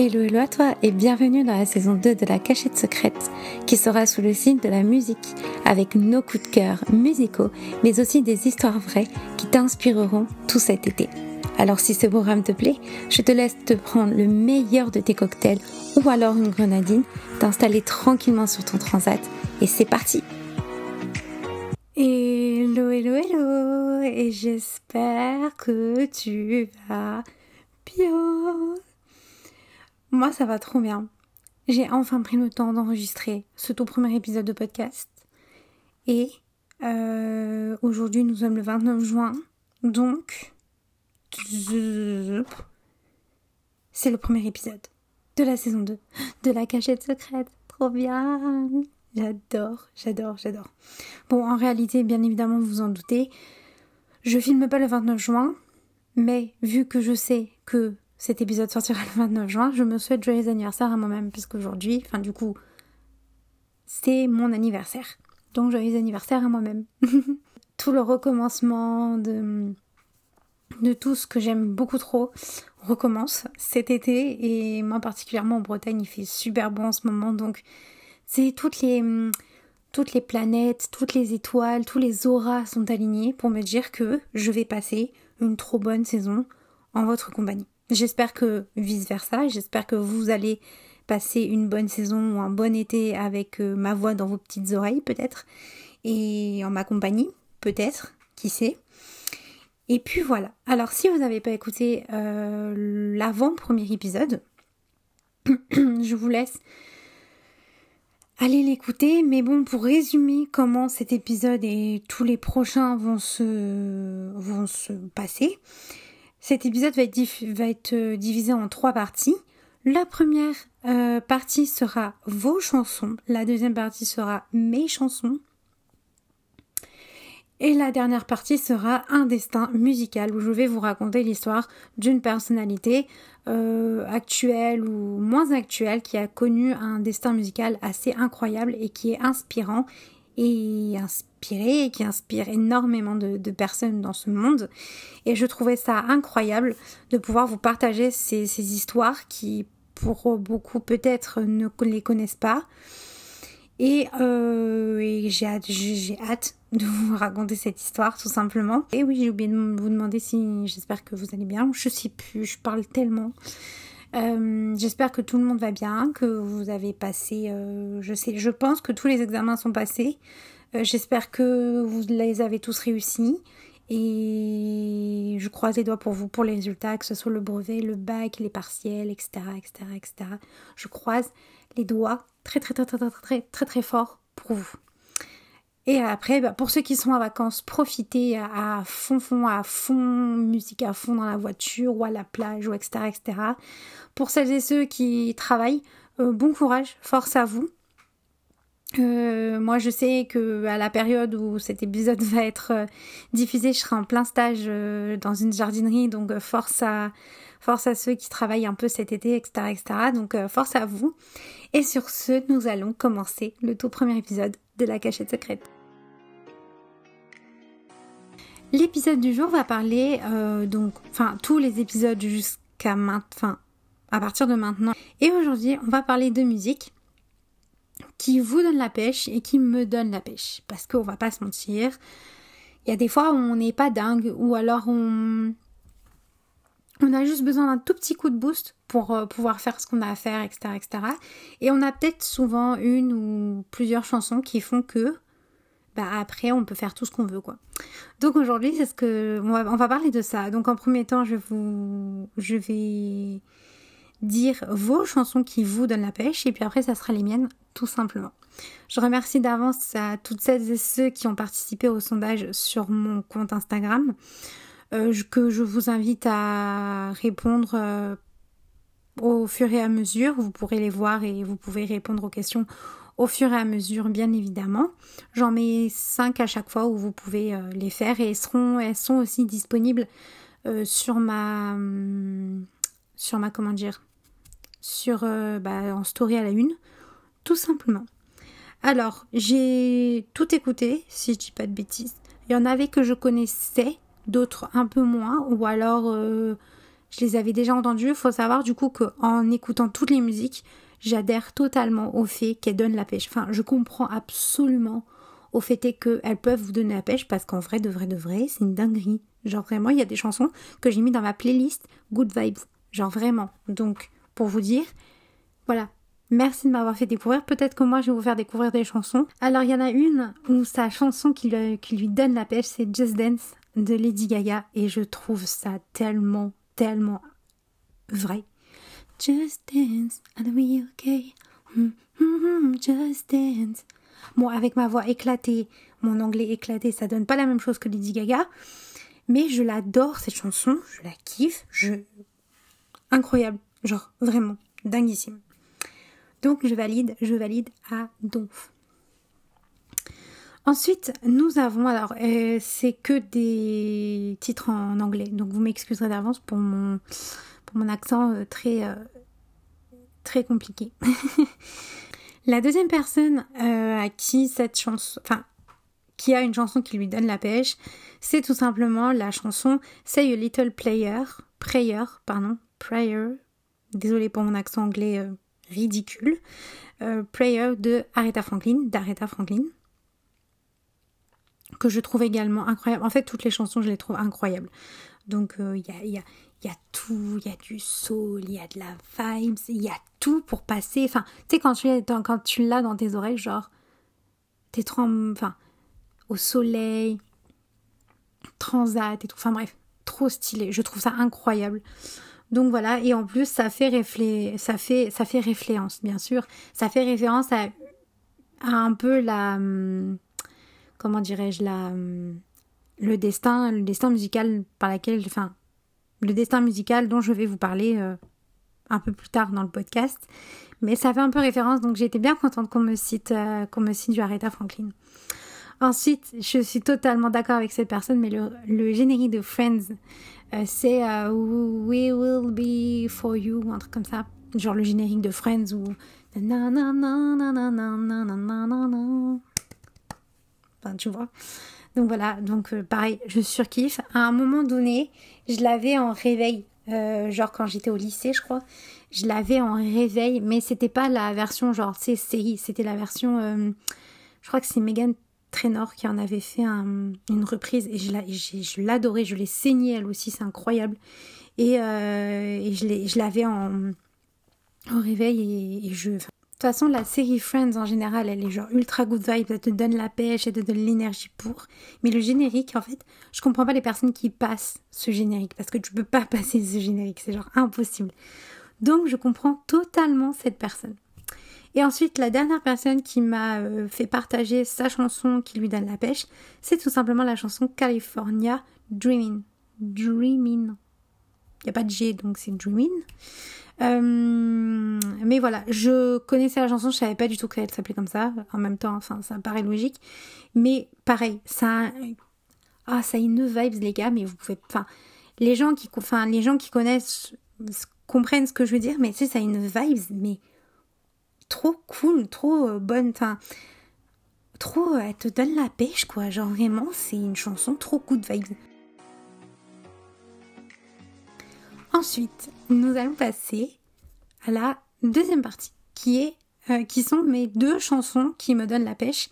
Hello, hello à toi et bienvenue dans la saison 2 de la cachette secrète qui sera sous le signe de la musique avec nos coups de cœur musicaux mais aussi des histoires vraies qui t'inspireront tout cet été. Alors si ce programme te plaît, je te laisse te prendre le meilleur de tes cocktails ou alors une grenadine, t'installer tranquillement sur ton transat et c'est parti Hello, hello, hello et j'espère que tu vas bien moi, ça va trop bien. J'ai enfin pris le temps d'enregistrer ce tout premier épisode de podcast. Et euh, aujourd'hui, nous sommes le 29 juin. Donc, c'est le premier épisode de la saison 2 de la cachette secrète. Trop bien. J'adore, j'adore, j'adore. Bon, en réalité, bien évidemment, vous vous en doutez, je filme pas le 29 juin, mais vu que je sais que cet épisode sortira le 29 juin, je me souhaite joyeux anniversaire à moi-même, puisqu'aujourd'hui, enfin du coup, c'est mon anniversaire. Donc joyeux anniversaire à moi-même. tout le recommencement de, tout ce que j'aime beaucoup trop recommence cet été et moi particulièrement en Bretagne il fait super bon en ce moment donc c'est toutes les toutes les planètes, toutes les étoiles, tous les auras sont alignés pour me dire que je vais passer une trop bonne saison en votre compagnie. J'espère que vice-versa, j'espère que vous allez passer une bonne saison ou un bon été avec euh, ma voix dans vos petites oreilles peut-être et en ma compagnie peut-être, qui sait. Et puis voilà. Alors si vous n'avez pas écouté euh, l'avant-premier épisode, je vous laisse aller l'écouter. Mais bon, pour résumer comment cet épisode et tous les prochains vont se, vont se passer, cet épisode va être, euh, divisé en trois parties. La première euh, partie sera vos chansons, la deuxième partie sera mes chansons, et la dernière partie sera un destin musical où je vais vous raconter l'histoire d'une personnalité euh, actuelle ou moins actuelle qui a connu un destin musical assez incroyable et qui est inspirant et inspiré et qui inspire énormément de, personnes dans ce monde. Et je trouvais ça incroyable de pouvoir vous partager ces, histoires qui, pour beaucoup peut-être, ne les connaissent pas. Et, euh, j'ai hâte, de vous raconter cette histoire tout simplement. Et oui, j'ai oublié de vous demander si j'espère que vous allez bien. Je sais plus, je parle tellement. Euh, j'espère que tout le monde va bien, que vous avez passé, euh, je sais, je pense que tous les examens sont passés. Euh, j'espère que vous les avez tous réussis. Et je croise les doigts pour vous, pour les résultats, que ce soit le brevet, le bac, les partiels, etc., etc., etc. Je croise les doigts très, très, très, très, très, très, très, très fort pour vous. Et après, bah, pour ceux qui sont en vacances, profitez à, fond, fond, à fond, musique à fond dans la voiture ou à la plage ou etc. etc. Pour celles et ceux qui travaillent, euh, bon courage, force à vous. Euh, moi, je sais que à la période où cet épisode va être euh, diffusé, je serai en plein stage dans une jardinerie, donc force à force à ceux qui travaillent un peu cet été, etc., etc. Donc force à vous. Et sur ce, nous allons commencer le tout premier épisode de la cachette secrète. L'épisode du jour va parler euh, donc, enfin tous les épisodes jusqu'à maintenant, à partir de maintenant. Et aujourd'hui, on va parler de musique qui vous donne la pêche et qui me donne la pêche. Parce qu'on va pas se mentir, il y a des fois où on n'est pas dingue ou alors on, a juste besoin d'un tout petit coup de boost pour euh, pouvoir faire ce qu'on a à faire, etc., etc. Et on a peut-être souvent une ou plusieurs chansons qui font que bah, après on peut faire tout ce qu'on veut quoi. Donc aujourd'hui c'est ce que on va, parler de ça. Donc en premier temps je vous je vais dire vos chansons qui vous donnent la pêche et puis après ça sera les miennes tout simplement. Je remercie d'avance à toutes celles et ceux qui ont participé au sondage sur mon compte Instagram euh, que je vous invite à répondre euh, au fur et à mesure. Vous pourrez les voir et vous pouvez répondre aux questions au fur et à mesure, bien évidemment. J'en mets 5 à chaque fois où vous pouvez euh, les faire et elles, seront, elles sont aussi disponibles euh, sur ma. sur ma. comment dire Sur. Euh, bah, en story à la une, tout simplement. Alors, j'ai tout écouté, si je dis pas de bêtises. Il y en avait que je connaissais, d'autres un peu moins, ou alors je les avais déjà entendues. Faut savoir du coup qu'en écoutant toutes les musiques, j'adhère totalement au fait qu'elles donnent la pêche. Enfin, je comprends absolument au fait qu'elles peuvent vous donner la pêche parce qu'en vrai, de vrai, de vrai, c'est une dinguerie. Genre vraiment, il y a des chansons que j'ai mis dans ma playlist Good Vibes. Genre vraiment. Donc, pour vous dire, voilà. Merci de m'avoir fait découvrir. Peut-être que moi, je vais vous faire découvrir des chansons. Alors, il y en a une où sa chanson qui, lui donne la pêche, c'est Just Dance de Lady Gaga. Et je trouve ça tellement, tellement vrai. Just dance, and we okay. Mm -hmm, just dance. Bon, avec ma voix éclatée, mon anglais éclaté, ça donne pas la même chose que Lady Gaga. Mais je l'adore cette chanson, je la kiffe, je. Incroyable, genre vraiment, dinguissime. Donc je valide, je valide à donf. Ensuite, nous avons, alors euh, c'est que des titres en anglais, donc vous m'excuserez d'avance pour mon, mon accent euh, très, euh, très compliqué. La deuxième personne euh, à qui cette chanson, enfin, qui a une chanson qui lui donne la pêche, c'est tout simplement la chanson Say a Little Player, Prayer, pardon, Prayer, désolé pour mon accent anglais ridicule, Prayer de Aretha Franklin, d'Aretha Franklin, que je trouve également incroyable. En fait, toutes les chansons, je les trouve incroyables. Donc, il y, a, il y a tout, il y a du soul, il y a de la vibes, il y a tout pour passer. Enfin, tu sais, quand tu, l'as dans tes oreilles, genre, t'es trop, enfin, au soleil, transat et tout. Enfin bref, trop stylé. Je trouve ça incroyable. Donc voilà, et en plus ça fait réflé... ça fait ça fait référence bien sûr, ça fait référence à, à un peu la comment dirais-je la le destin le destin musical par laquelle enfin le destin musical dont je vais vous parler euh, un peu plus tard dans le podcast. Mais ça fait un peu référence, donc j'étais bien contente qu'on me cite, euh, qu'on me cite du Aretha Franklin. Ensuite, je suis totalement d'accord avec cette personne, mais le, générique de Friends, euh, c'est We Will Be For You, un truc comme ça. Genre le générique de Friends ou... Enfin, tu vois. Donc voilà, donc euh, pareil, je surkiffe. À un moment donné, je l'avais en réveil, euh, genre quand j'étais au lycée, je crois. Je l'avais en réveil, mais c'était pas la version genre CCI, c'était la version. Euh, je crois que c'est Megan Trainor qui en avait fait une reprise et je l'adorais, je l'ai saignée elle aussi, c'est incroyable. Et, je l'avais en, réveil et je. De toute façon, la série Friends en général, elle est genre ultra good vibe, elle te donne la pêche, elle te donne l'énergie pour. Mais le générique, en fait, je comprends pas les personnes qui passent ce générique parce que tu peux pas passer ce générique, c'est genre impossible. Donc je comprends totalement cette personne. Et ensuite, la dernière personne qui m'a euh, fait partager sa chanson qui lui donne la pêche, c'est tout simplement la chanson California Dreaming. Dreaming. Il n'y a pas de G, donc c'est Dreaming. Euh, mais voilà, je connaissais la chanson, je savais pas du tout qu'elle s'appelait comme ça. En même temps, enfin, ça paraît logique. Mais pareil, ça, ah, ça une vibes les gars, mais vous pouvez, enfin, les gens qui, enfin, les gens qui connaissent comprennent ce que je veux dire, mais tu sais, ça a une vibes, mais trop cool, trop euh, bonne, enfin, trop, elle te donne la pêche, quoi. Genre vraiment, c'est une chanson trop good vibes. Ensuite, nous allons passer à la deuxième partie, qui est euh, qui sont mes deux chansons qui me donnent la pêche.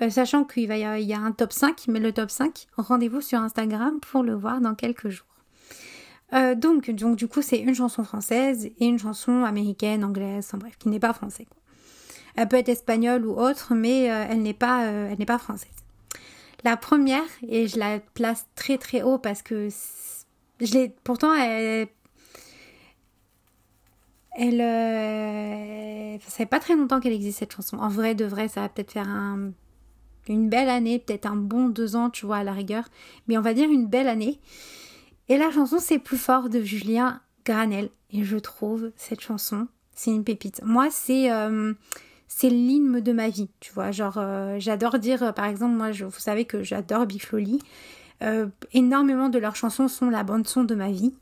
Euh, sachant qu'il va y, a un top 5, mais le top 5, rendez-vous sur Instagram pour le voir dans quelques jours. Euh, donc, donc, du coup, c'est une chanson française et une chanson américaine, anglaise, en bref, qui n'est pas française. Elle peut être espagnole ou autre, mais elle n'est pas, elle n'est pas française. La première, et je la place très très haut parce que je pourtant, elle, elle, euh, ça fait pas très longtemps qu'elle existe cette chanson. En vrai, de vrai, ça va peut-être faire un, une belle année, peut-être un bon deux ans, tu vois, à la rigueur. Mais on va dire une belle année. Et la chanson, c'est plus fort de Julien Granel. Et je trouve cette chanson, c'est une pépite. Moi, c'est euh, c'est l'hymne de ma vie, tu vois. Genre, euh, j'adore dire, par exemple, moi, vous savez que j'adore Bifloli. Euh, énormément de leurs chansons sont la bande son de ma vie.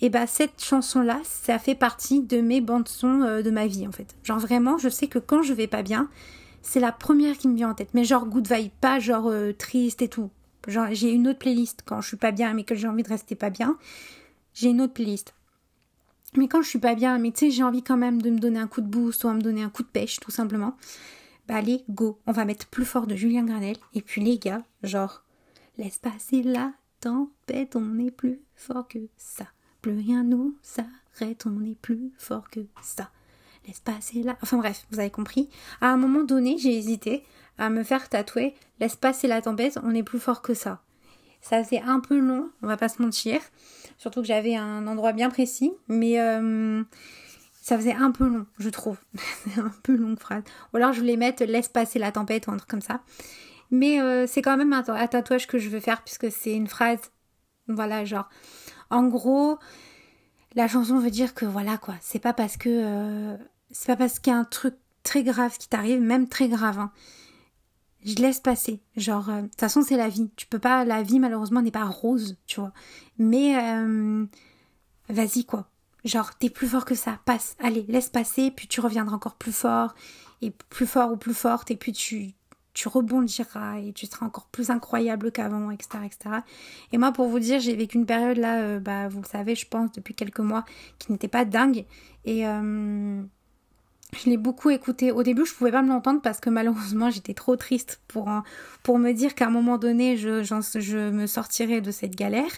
Et bah cette chanson là, ça fait partie de mes bandes son euh, de ma vie en fait. Genre vraiment, je sais que quand je vais pas bien, c'est la première qui me vient en tête. Mais genre good vibe, pas genre euh, triste et tout. Genre j'ai une autre playlist quand je suis pas bien mais que j'ai envie de rester pas bien. J'ai une autre playlist. Mais quand je suis pas bien, mais tu sais, j'ai envie quand même de me donner un coup de boost ou à me donner un coup de pêche, tout simplement. Bah allez, go, on va mettre plus fort de Julien Granel. Et puis les gars, genre, laisse passer la tempête, on est plus fort que ça. Plus rien nous s'arrête, on est plus fort que ça. Laisse passer la... Enfin bref, vous avez compris. À un moment donné, j'ai hésité à me faire tatouer Laisse passer la tempête, on est plus fort que ça. Ça faisait un peu long, on va pas se mentir. Surtout que j'avais un endroit bien précis. Mais euh, ça faisait un peu long, je trouve. un peu longue phrase. Ou alors je voulais mettre laisse passer la tempête ou un comme ça. Mais euh, c'est quand même un, tatouage que je veux faire puisque c'est une phrase. Voilà, genre. En gros, la chanson veut dire que voilà quoi. C'est pas parce que. Euh, c'est pas parce qu'il y a un truc très grave qui t'arrive, même très grave. Hein. Je laisse passer. Genre, de toute façon, c'est la vie. Tu peux pas. La vie, malheureusement, n'est pas rose, tu vois. Mais. Vas-y quoi Genre, t'es plus fort que ça, passe, allez, laisse passer, puis tu reviendras encore plus fort, et plus fort ou plus forte, et puis tu, tu rebondiras, et tu seras encore plus incroyable qu'avant, etc., etc. Et moi, pour vous dire, j'ai vécu une période là, euh, bah, vous le savez, je pense, depuis quelques mois, qui n'était pas dingue, et euh, je l'ai beaucoup écouté. Au début, je pouvais pas me l'entendre parce que malheureusement, j'étais trop triste pour, pour me dire qu'à un moment donné, je, je me sortirais de cette galère.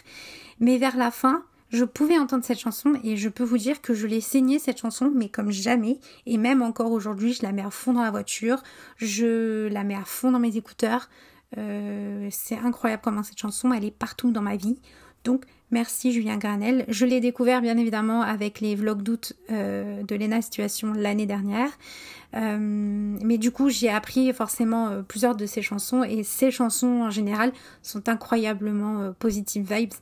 Mais vers la fin, je pouvais entendre cette chanson et je peux vous dire que je l'ai saignée cette chanson, mais comme jamais. Et même encore aujourd'hui, je la mets à fond dans la voiture, je la mets à fond dans mes écouteurs. Euh, c'est incroyable comment cette chanson, elle est partout dans ma vie. Donc merci Julien Granel. Je l'ai découvert bien évidemment avec les vlogs d'août euh, de Lena Situation l'année dernière. Euh, mais du coup j'ai appris forcément plusieurs de ses chansons et ces chansons en général sont incroyablement positive vibes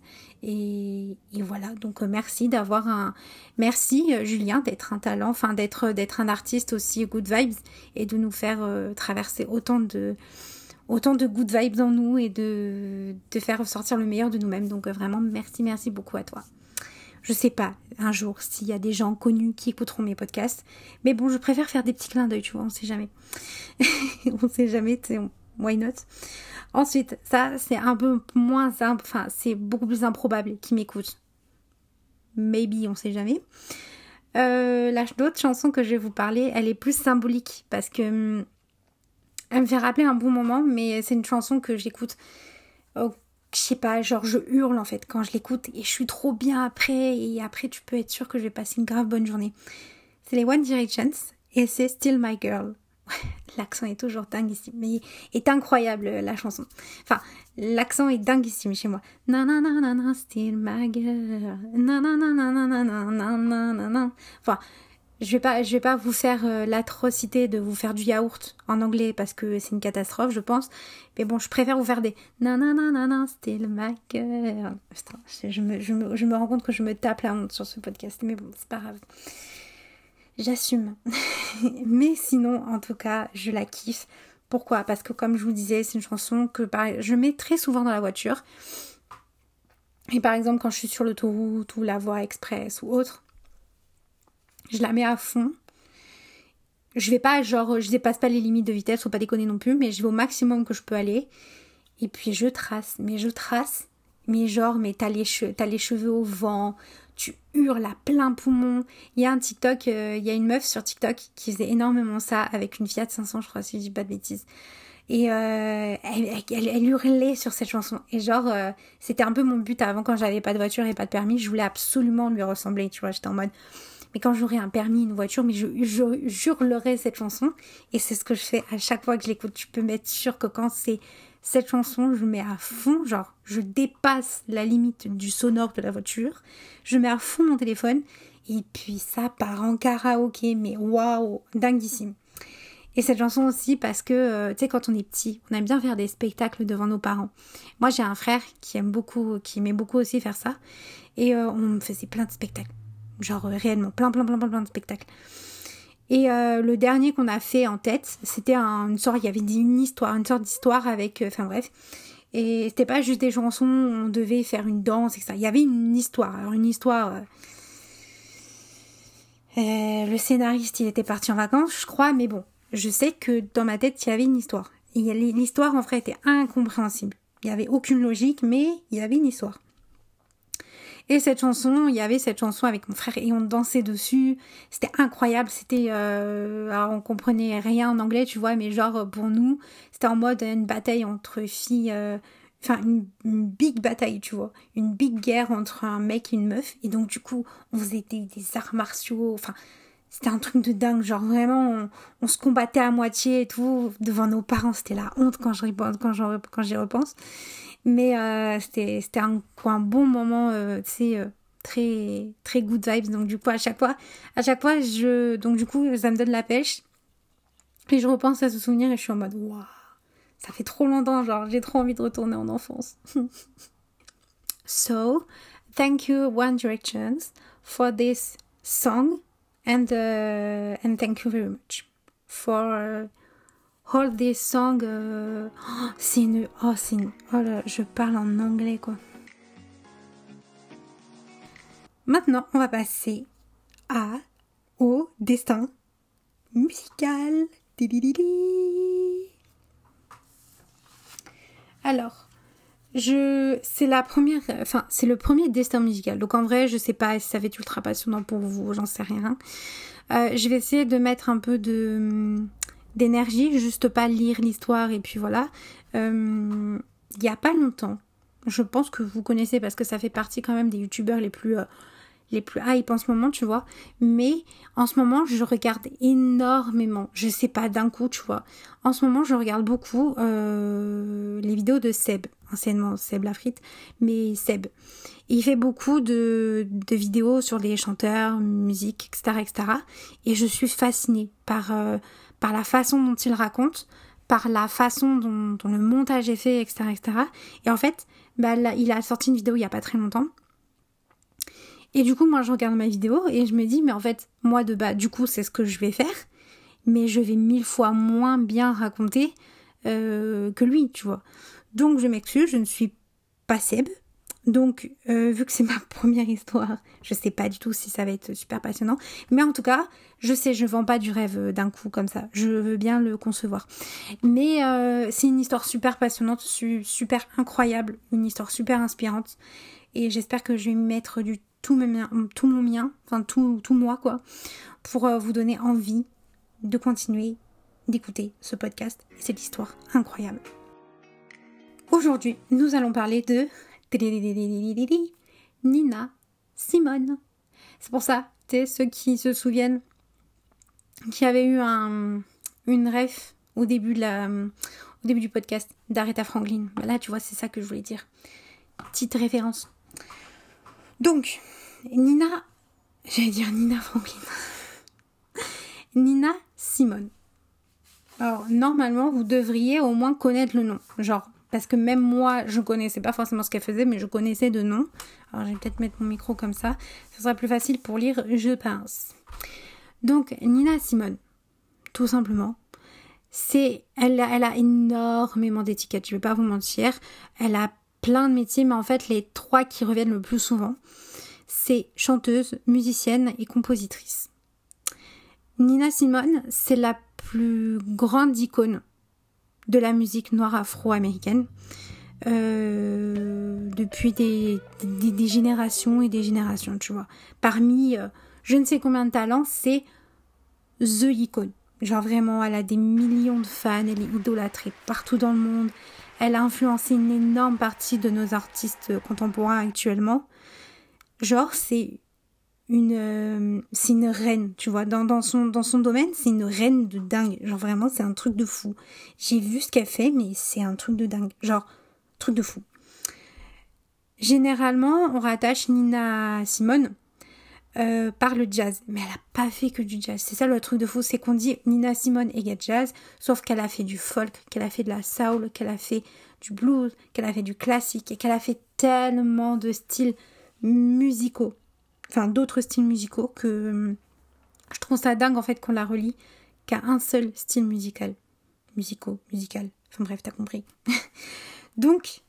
et, voilà, donc euh, merci d'avoir un... Merci euh, Julien d'être un talent, enfin d'être un artiste aussi good vibes et de nous faire euh, traverser autant de autant de good vibes en nous et de, de faire ressortir le meilleur de nous-mêmes. Donc vraiment merci, merci beaucoup à toi. Je sais pas un jour s'il y a des gens connus qui écouteront mes podcasts, mais bon, je préfère faire des petits clins d'œil, tu vois, on sait jamais. on sait jamais, why not? Ensuite, ça, c'est un peu moins enfin, c'est beaucoup plus improbable qu'ils m'écoutent. Maybe, on sait jamais. Euh, l'autre chanson que je vais vous parler, elle est plus symbolique parce que hum, elle me fait rappeler un bon moment, mais c'est une chanson que j'écoute. Oh, je sais pas, genre je hurle en fait quand je l'écoute et je suis trop bien après et après tu peux être sûr que je vais passer une grave bonne journée. C'est les One Directions et c'est Still My Girl. L'accent est toujours dinguissime, mais est incroyable la chanson. Enfin, l'accent est dinguissime chez moi. Nanana, still my girl. Enfin, je vais pas, je vais pas vous faire l'atrocité de vous faire du yaourt en anglais parce que c'est une catastrophe, je pense. Mais bon, je préfère vous faire des nanana, still my girl. Putain, je me, je me, je me rends compte que je me tape la honte sur ce podcast, mais bon, c'est pas grave j'assume. Mais sinon, en tout cas, je la kiffe. Pourquoi? Parce que comme je vous disais, c'est une chanson que je mets très souvent dans la voiture. Et par exemple, quand je suis sur l'autoroute ou la voie express ou autre, je la mets à fond. Je vais pas, genre, je dépasse pas les limites de vitesse, faut pas déconner non plus, mais je vais au maximum que je peux aller. Et puis je trace, mais je trace, mais genre, mais t'as les, cheveux au vent, tu hurles à plein poumon. Il y a un TikTok, euh, il y a une meuf sur TikTok qui faisait énormément ça avec une Fiat 500, je crois, si je dis pas de bêtises. Et euh, elle, hurlait sur cette chanson. Et genre, euh, c'était un peu mon but avant quand j'avais pas de voiture et pas de permis. Je voulais absolument lui ressembler, tu vois. J'étais en mode, mais quand j'aurai un permis, une voiture, mais je, je, cette chanson. Et c'est ce que je fais à chaque fois que je l'écoute. Tu peux m'être sûr que quand c'est cette chanson, je mets à fond, genre, je dépasse la limite du sonore de la voiture, je mets à fond mon téléphone, et puis ça part en karaoké, mais waouh, dinguissime. Et cette chanson aussi parce que, euh, tu sais, quand on est petit, on aime bien faire des spectacles devant nos parents. Moi, j'ai un frère qui aime beaucoup, qui aimait beaucoup aussi faire ça. Et euh, on faisait plein de spectacles. Genre, euh, réellement, plein, plein, plein, plein, plein de spectacles. Et euh, le dernier qu'on a fait en tête, c'était une sorte, il y avait une histoire, une sorte d'histoire avec, euh, enfin bref. Et c'était pas juste des chansons, on devait faire une danse, etc. Il y avait une histoire. Alors une histoire. Euh, le scénariste, il était parti en vacances, je crois, mais bon, je sais que dans ma tête, il y avait une histoire. L'histoire, en vrai, était incompréhensible. Il n'y avait aucune logique, mais il y avait une histoire. Et cette chanson, il y avait cette chanson avec mon frère et on dansait dessus. C'était incroyable. C'était, euh, alors on comprenait rien en anglais, tu vois, mais genre pour nous, c'était en mode une bataille entre filles. Euh, enfin une, big bataille, tu vois, une big guerre entre un mec et une meuf. Et donc du coup, on faisait des, arts martiaux. Enfin, c'était un truc de dingue. Genre vraiment, on, se combattait à moitié et tout devant nos parents. C'était la honte quand je quand j'y repense. Mais euh, c'était un, bon moment, euh, tu sais. Euh, très très good vibes donc du coup à chaque fois à chaque fois je donc du coup ça me donne la pêche et je repense à ce souvenir et je suis en mode waouh ça fait trop longtemps, genre j'ai trop envie de retourner en enfance. so, thank you One Directions for this song and uh, and thank you very much for all this song. Uh, oh, c'est une oh une oh là, je parle en anglais quoi. Maintenant, on va passer à au destin musical. Alors, je, c'est la première, enfin, c'est le premier destin musical. Donc en vrai, je sais pas si ça va être ultra passionnant pour vous, j'en sais rien. Euh, je vais essayer de mettre un peu de d'énergie, juste pas lire l'histoire et puis voilà. Euh, il y a pas longtemps, je pense que vous connaissez parce que ça fait partie quand même des youtubeurs les plus euh, les plus hype en ce moment, tu vois. Mais en ce moment, je regarde énormément. Je sais pas d'un coup, tu vois. En ce moment, je regarde beaucoup euh, les vidéos de Seb, anciennement Seb Lafrite, mais Seb. Il fait beaucoup de, de vidéos sur les chanteurs, musique, etc., etc. Et je suis fascinée par, euh, par la façon dont il raconte, par la façon dont, le montage est fait, etc., etc. Et en fait, bah, il a sorti une vidéo il y a pas très longtemps et du coup, moi, je regarde ma vidéo et je me dis, mais en fait, moi, de bas, du coup, c'est ce que je vais faire, mais je vais mille fois moins bien raconter euh, que lui, tu vois. Donc, je m'excuse, je ne suis pas Seb. Donc, euh, vu que c'est ma première histoire, je sais pas du tout si ça va être super passionnant. Mais en tout cas, je sais, je vends pas du rêve d'un coup comme ça. Je veux bien le concevoir. Mais euh, c'est une histoire super passionnante, super incroyable, une histoire super inspirante. Et j'espère que je vais mettre tout, mon mien, enfin tout, moi quoi, pour euh, vous donner envie de continuer d'écouter ce podcast et cette histoire incroyable. Aujourd'hui, nous allons parler de Nina Simone. C'est pour ça, tu ceux qui se souviennent qui avaient eu un, une ref au début, au début du podcast d'Aretha Franklin. Bah là, tu vois, c'est ça que je voulais dire. Petite référence. Donc, Nina, j'allais dire Nina Franklin. Nina Simone. Alors, normalement, vous devriez au moins connaître le nom. Genre, parce que même moi, je connaissais pas forcément ce qu'elle faisait, mais je connaissais de nom. Alors, je vais peut-être mettre mon micro comme ça. Ce sera plus facile pour lire, je pense. Donc, Nina Simone, tout simplement. C'est, elle, a énormément d'étiquettes, je vais pas vous mentir. Elle a plein de métiers, mais en fait, les trois qui reviennent le plus souvent, c'est chanteuse, musicienne et compositrice. Nina Simone, c'est la plus grande icône de la musique noire afro-américaine euh, depuis des, générations et des générations, tu vois. Parmi euh, je ne sais combien de talents, c'est The Icône. Genre vraiment, elle a des millions de fans, elle est idolâtrée partout dans le monde. Elle a influencé une énorme partie de nos artistes contemporains actuellement genre c'est euh, c'est une reine tu vois. Dans, dans son dans son domaine c'est une reine de dingue. Genre vraiment c'est un truc de fou. J'ai vu ce qu'elle fait mais c'est un truc de dingue. Genre truc de fou. Généralement on rattache Nina Simone euh, par le jazz. Mais elle a pas fait que du jazz. C'est ça le truc de fou c'est qu'on dit Nina Simone égale jazz sauf qu'elle a fait du folk qu'elle a fait de la soul qu'elle a fait du blues qu'elle a fait du classique et qu'elle a fait tellement de styles musicaux, enfin d'autres styles musicaux que je trouve ça dingue en fait qu'on la relie qu'à un seul style musical. Musicaux, musical. Enfin bref, t'as compris. Donc,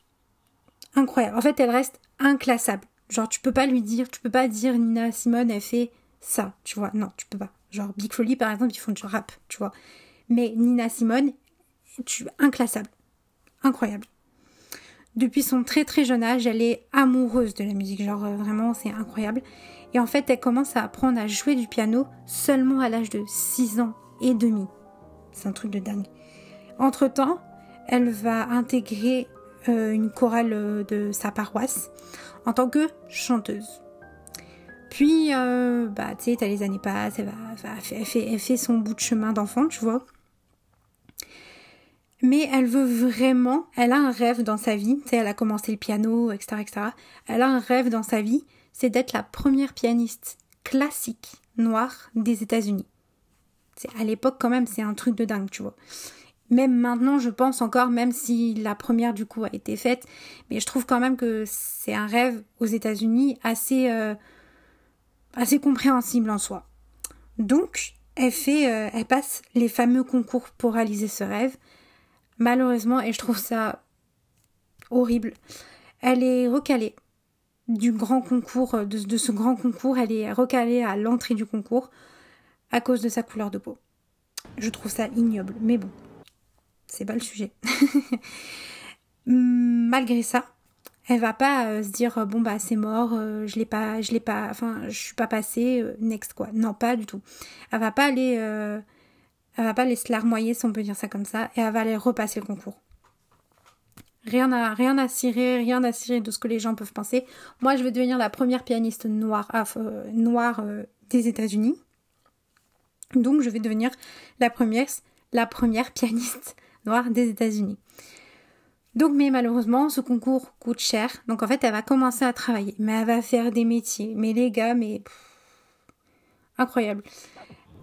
incroyable. En fait, elle reste inclassable. Genre, tu peux pas lui dire, tu peux pas dire Nina Simone, elle fait ça, tu vois. Non, tu peux pas. Genre, Big Folly, par exemple, ils font du rap, tu vois. Mais Nina Simone, tu inclassable. Incroyable. Depuis son très très jeune âge, elle est amoureuse de la musique, genre euh, vraiment c'est incroyable. Et en fait, elle commence à apprendre à jouer du piano seulement à l'âge de 6 ans et demi. C'est un truc de dingue. Entre-temps, elle va intégrer euh, une chorale euh, de sa paroisse en tant que chanteuse. Puis, bah, tu sais, t'as les années passent, elle, fait son bout de chemin d'enfant, tu vois mais elle veut vraiment, elle a un rêve dans sa vie, tu sais, elle a commencé le piano, etc., etc. Elle a un rêve dans sa vie, c'est d'être la première pianiste classique noire des États-Unis. À l'époque, quand même, c'est un truc de dingue, tu vois. Même maintenant, je pense encore, même si la première du coup a été faite, mais je trouve quand même que c'est un rêve aux États-Unis assez, euh, assez compréhensible en soi. Donc, elle fait, euh, elle passe les fameux concours pour réaliser ce rêve malheureusement, et je trouve ça horrible, elle est recalée du grand concours, de, ce grand concours, elle est recalée à l'entrée du concours à cause de sa couleur de peau. Je trouve ça ignoble, mais bon, c'est pas le sujet. Malgré ça, elle va pas euh, se dire bon bah c'est mort, euh, je l'ai pas, je l'ai pas, enfin je suis pas passée, euh, next quoi. Non, pas du tout. Elle va pas aller elle va pas laisser larmoyer, si on peut dire ça comme ça, et elle va aller repasser le concours. Rien à, rien à cirer, rien à cirer de ce que les gens peuvent penser. Moi, je vais devenir la première pianiste noire, euh, noire euh, des États-Unis. Donc, je vais devenir la première, la première pianiste noire des États-Unis. Donc, mais malheureusement, ce concours coûte cher. Donc, en fait, elle va commencer à travailler. Mais elle va faire des métiers. Mais les gars, mais. incroyable.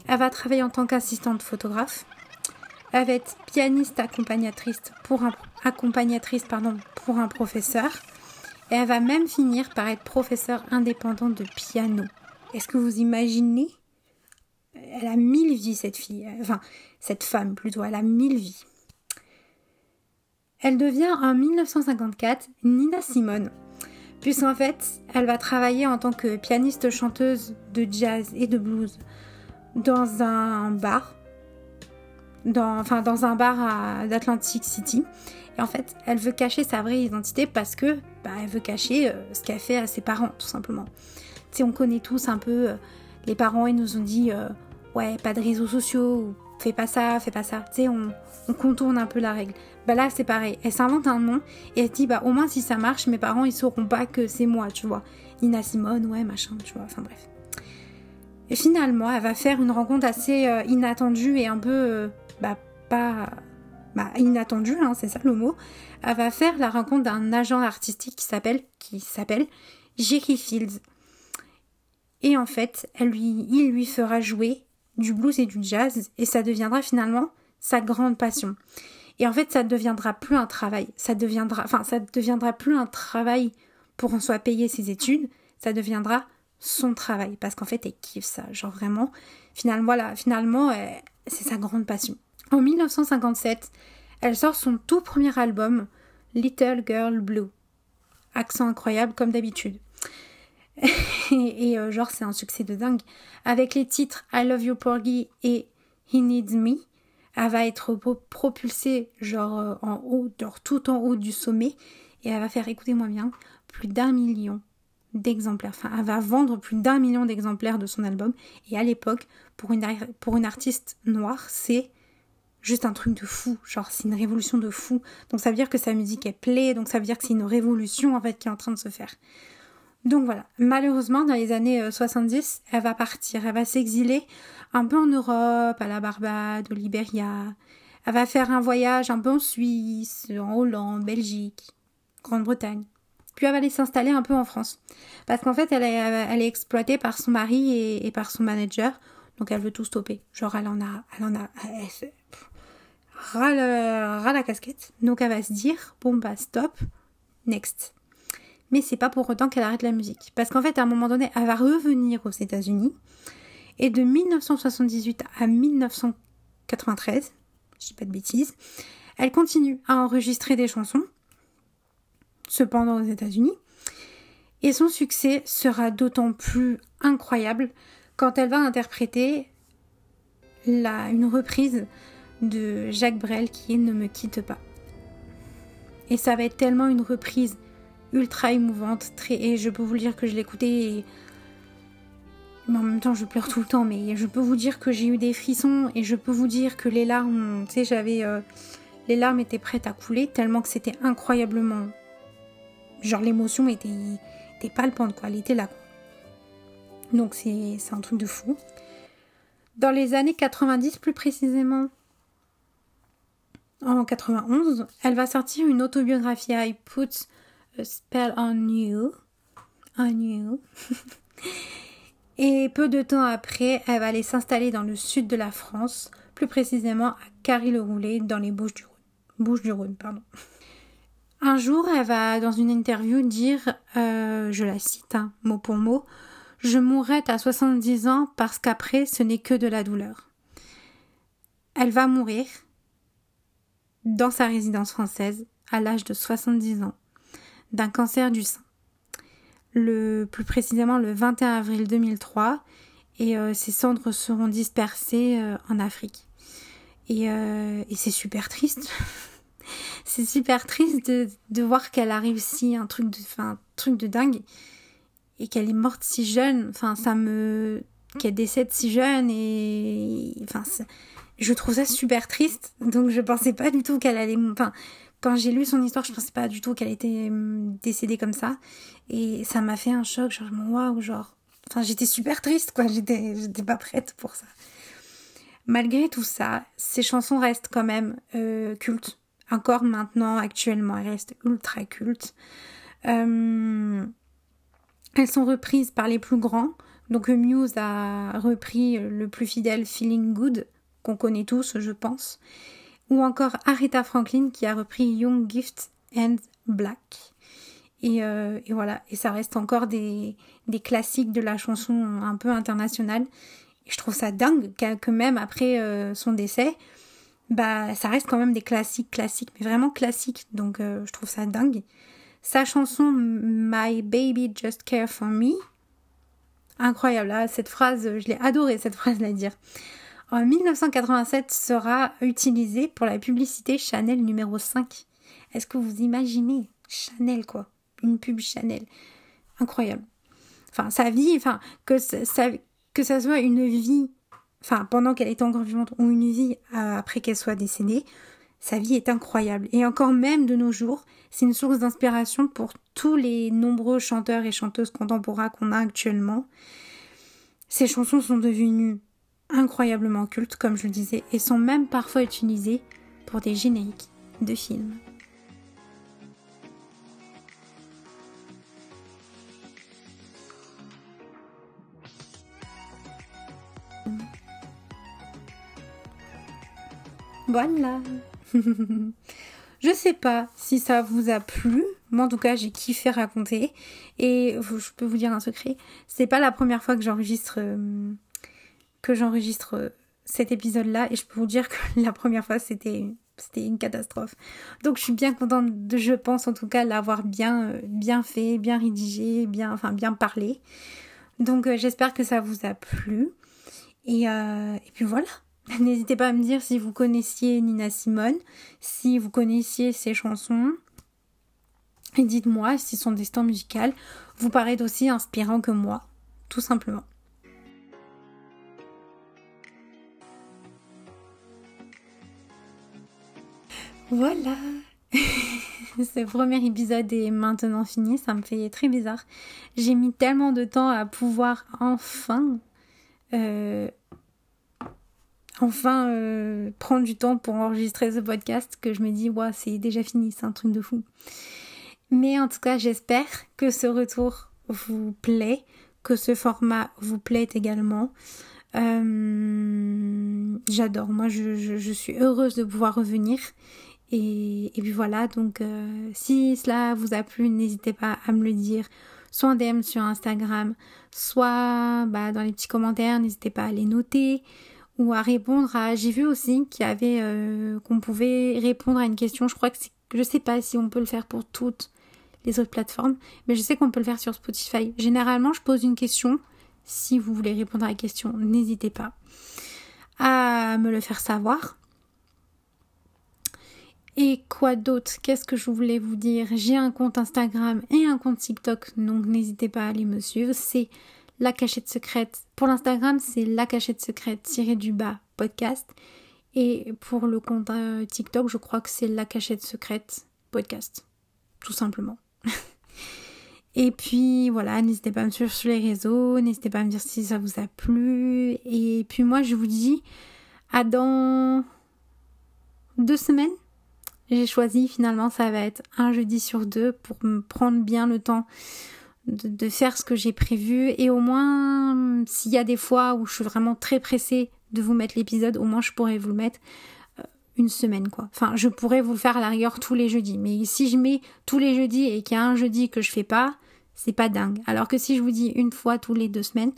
Elle va travailler en tant qu'assistante photographe. Elle va être pianiste accompagnatrice pour un, accompagnatrice, pardon, pour un professeur. Et elle va même finir par être professeure indépendante de piano. Est-ce que vous imaginez? Elle a mille vies, cette fille. Enfin, cette femme plutôt. Elle a mille vies. Elle devient en 1954 Nina Simone. Puisqu'en fait, elle va travailler en tant que pianiste chanteuse de jazz et de blues dans un bar, enfin dans un bar d'Atlantic City. Et en fait, elle veut cacher sa vraie identité parce que bah, elle veut cacher euh, ce qu'elle fait à ses parents, tout simplement. Tu sais, on connaît tous un peu, euh, les parents, ils nous ont dit, euh, ouais, pas de réseaux sociaux, fais pas ça, fais pas ça. Tu sais, on, on, contourne un peu la règle. Bah là, c'est pareil. Elle s'invente un nom et elle dit, bah au moins si ça marche, mes parents, ils sauront pas que c'est moi, tu vois. Nina Simone, ouais, machin, tu vois. Enfin bref. Et finalement, elle va faire une rencontre assez euh, inattendue et un peu, euh, bah, pas, bah, inattendue, hein, c'est ça le mot. Elle va faire la rencontre d'un agent artistique qui s'appelle, qui s'appelle Jerry Fields. Et en fait, elle lui, il lui fera jouer du blues et du jazz et ça deviendra finalement sa grande passion. Et en fait, ça ne deviendra plus un travail. Ça deviendra, enfin, ça deviendra plus un travail pour en soit payer ses études. Ça deviendra son travail parce qu'en fait elle kiffe ça. Genre vraiment finalement voilà finalement c'est sa grande passion. En 1957 elle sort son tout premier album Little Girl Blue. Accent incroyable comme d'habitude. Et, euh, genre c'est un succès de dingue. Avec les titres I Love You Porgy et He Needs Me elle va être propulsée genre euh, en haut genre tout en haut du sommet. Et elle va faire écoutez-moi bien plus d'un million d'exemplaires. Enfin, elle va vendre plus d'un million d'exemplaires de son album. Et à l'époque, pour une, pour une artiste noire, c'est juste un truc de fou. Genre, c'est une révolution de fou. Donc ça veut dire que sa musique est plaît. Donc ça veut dire que c'est une révolution en fait qui est en train de se faire. Donc voilà. Malheureusement, dans les années 70, euh, elle va partir. Elle va s'exiler un peu en Europe, à la Barbade, au Liberia. Elle va faire un voyage un peu en Suisse, en Hollande, Belgique, Grande-Bretagne. Puis elle va aller s'installer un peu en France. Parce qu'en fait, elle est, est exploitée par son mari et, par son manager. Donc elle veut tout stopper. Genre, elle en a. Elle en a. Elle, ras, la casquette. Donc elle va se dire bon, bah, stop, next. Mais c'est pas pour autant qu'elle arrête la musique. Parce qu'en fait, à un moment donné, elle va revenir aux États-Unis. Et de 1978 à 1993, je dis pas de bêtises, elle continue à enregistrer des chansons cependant aux États-Unis. Et son succès sera d'autant plus incroyable quand elle va interpréter la, une reprise de Jacques Brel qui est Ne me quitte pas. Et ça va être tellement une reprise ultra émouvante. Très, et je peux vous dire que je l'écoutais. Mais en même temps, je pleure tout le temps. Mais je peux vous dire que j'ai eu des frissons. Et je peux vous dire que les larmes, tu j'avais. Euh, les larmes étaient prêtes à couler tellement que c'était incroyablement. Genre, l'émotion était, palpante, quoi. Elle était là. Donc, c'est un truc de fou. Dans les années 90, plus précisément, en 91, elle va sortir une autobiographie I Put a Spell on You. On You. Et peu de temps après, elle va aller s'installer dans le sud de la France, plus précisément à Carry-le-Roulet, dans les Bouches-du-Rhône. Bouches-du-Rhône, pardon. Un jour, elle va, dans une interview, dire, euh, je la cite, hein, mot pour mot, Je mourrai à 70 ans parce qu'après, ce n'est que de la douleur. Elle va mourir, dans sa résidence française à l'âge de 70 ans d'un cancer du sein. Plus précisément le 21 avril 2003 et euh, ses cendres seront dispersées euh, en Afrique. Et c'est super triste. c'est super triste de, de voir qu'elle a réussi un truc de, un truc de dingue et qu'elle est morte si jeune. Enfin, ça me, qu'elle décède si jeune et, enfin, je trouve ça super triste. Donc je pensais pas du tout qu'elle allait. Enfin, quand j'ai lu son histoire, je pensais pas du tout qu'elle était décédée comme ça. Et ça m'a fait un choc. Genre, waouh, genre. Enfin, j'étais super triste, quoi. J'étais, j'étais pas prête pour ça. Malgré tout ça, ces chansons restent quand même euh, cultes. Encore maintenant, actuellement, elles restent ultra cultes. Euh, elles sont reprises par les plus grands. Donc Muse a repris le plus fidèle Feeling Good qu'on connaît tous, je pense, ou encore Aretha Franklin qui a repris Young Gift and Black. Et, euh, voilà, et ça reste encore des, des, classiques de la chanson un peu internationale. Je trouve ça dingue que même après euh, son décès, bah ça reste quand même des classiques, classiques, mais vraiment classiques. Donc euh, je trouve ça dingue. Sa chanson My Baby Just Care for Me, incroyable. Là, cette phrase, je l'ai adorée cette phrase à dire en 1987 sera utilisé pour la publicité Chanel numéro 5. Est-ce que vous imaginez Chanel quoi? Une pub Chanel. Incroyable. Enfin, sa vie, enfin, que ça, que ça soit une vie, enfin, pendant qu'elle est encore vivante ou une vie euh, après qu'elle soit décédée, sa vie est incroyable. Et encore même de nos jours, c'est une source d'inspiration pour tous les nombreux chanteurs et chanteuses contemporains qu'on a actuellement. Ces chansons sont devenues incroyablement cultes, comme je le disais, et sont même parfois utilisés pour des génériques de films. Voilà. je sais pas si ça vous a plu. Moi, en tout cas, j'ai kiffé raconter. Et je peux vous dire un secret. C'est pas la première fois que j'enregistre euh, que j'enregistre euh, cet épisode-là et je peux vous dire que la première fois c'était c'était une catastrophe. Donc je suis bien contente de, je pense en tout cas, l'avoir bien euh, bien fait, bien rédigé, bien parlé. Donc j'espère que ça vous a plu. Et puis voilà. N'hésitez pas à me dire si vous connaissiez Nina Simone, si vous connaissiez ses chansons. Et dites-moi si son destin musical vous paraît aussi inspirant que moi, tout simplement. Voilà Ce premier épisode est maintenant fini, ça me fait très bizarre. J'ai mis tellement de temps à pouvoir enfin... Euh, enfin euh, prendre du temps pour enregistrer ce podcast que je me dis, ouais, c'est déjà fini, c'est un truc de fou. Mais en tout cas, j'espère que ce retour vous plaît, que ce format vous plaît également. Euh, j'adore, moi je, suis heureuse de pouvoir revenir et, puis voilà, donc euh, si cela vous a plu, n'hésitez pas à me le dire, soit en DM sur Instagram, soit bah, dans les petits commentaires, n'hésitez pas à les noter ou à répondre à... J'ai vu aussi qu'il y avait... Euh, qu'on pouvait répondre à une question, je crois que. Je sais pas si on peut le faire pour toutes les autres plateformes, mais je sais qu'on peut le faire sur Spotify. Généralement, je pose une question. Si vous voulez répondre à la question, n'hésitez pas à me le faire savoir. Et quoi d'autre? Qu'est-ce que je voulais vous dire? J'ai un compte Instagram et un compte TikTok, donc n'hésitez pas à aller me suivre. C'est la cachette secrète. Pour l'Instagram, c'est la cachette secrète tiré du bas podcast. Et pour le compte euh, TikTok, je crois que c'est la cachette secrète podcast. Tout simplement. Et puis voilà, n'hésitez pas à me suivre sur les réseaux, n'hésitez pas à me dire si ça vous a plu. Et puis moi, je vous dis à dans deux semaines. J'ai choisi finalement, ça va être un jeudi sur deux pour me prendre bien le temps de, faire ce que j'ai prévu. Et au moins, s'il y a des fois où je suis vraiment très pressée de vous mettre l'épisode, au moins je pourrais vous le mettre euh, une semaine quoi. Enfin, je pourrais vous le faire à la rigueur tous les jeudis. Mais si je mets tous les jeudis et qu'il y a un jeudi que je fais pas, c'est pas dingue. Alors que si je vous dis une fois tous les deux semaines,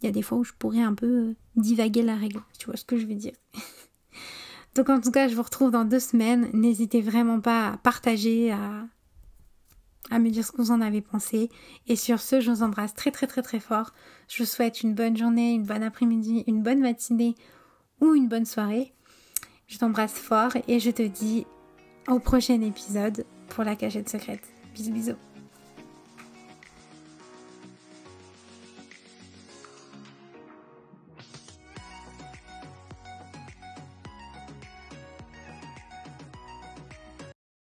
il y a des fois où je pourrais un peu euh, divaguer la règle. Tu vois ce que je veux dire? Donc en tout cas, je vous retrouve dans deux semaines. N'hésitez vraiment pas à partager, à, à me dire ce que vous en avez pensé. Et sur ce, je vous embrasse très très très très fort. Je vous souhaite une bonne journée, une bonne après-midi, une bonne matinée ou une bonne soirée. Je t'embrasse fort et je te dis au prochain épisode pour la cachette secrète. Bisous bisous.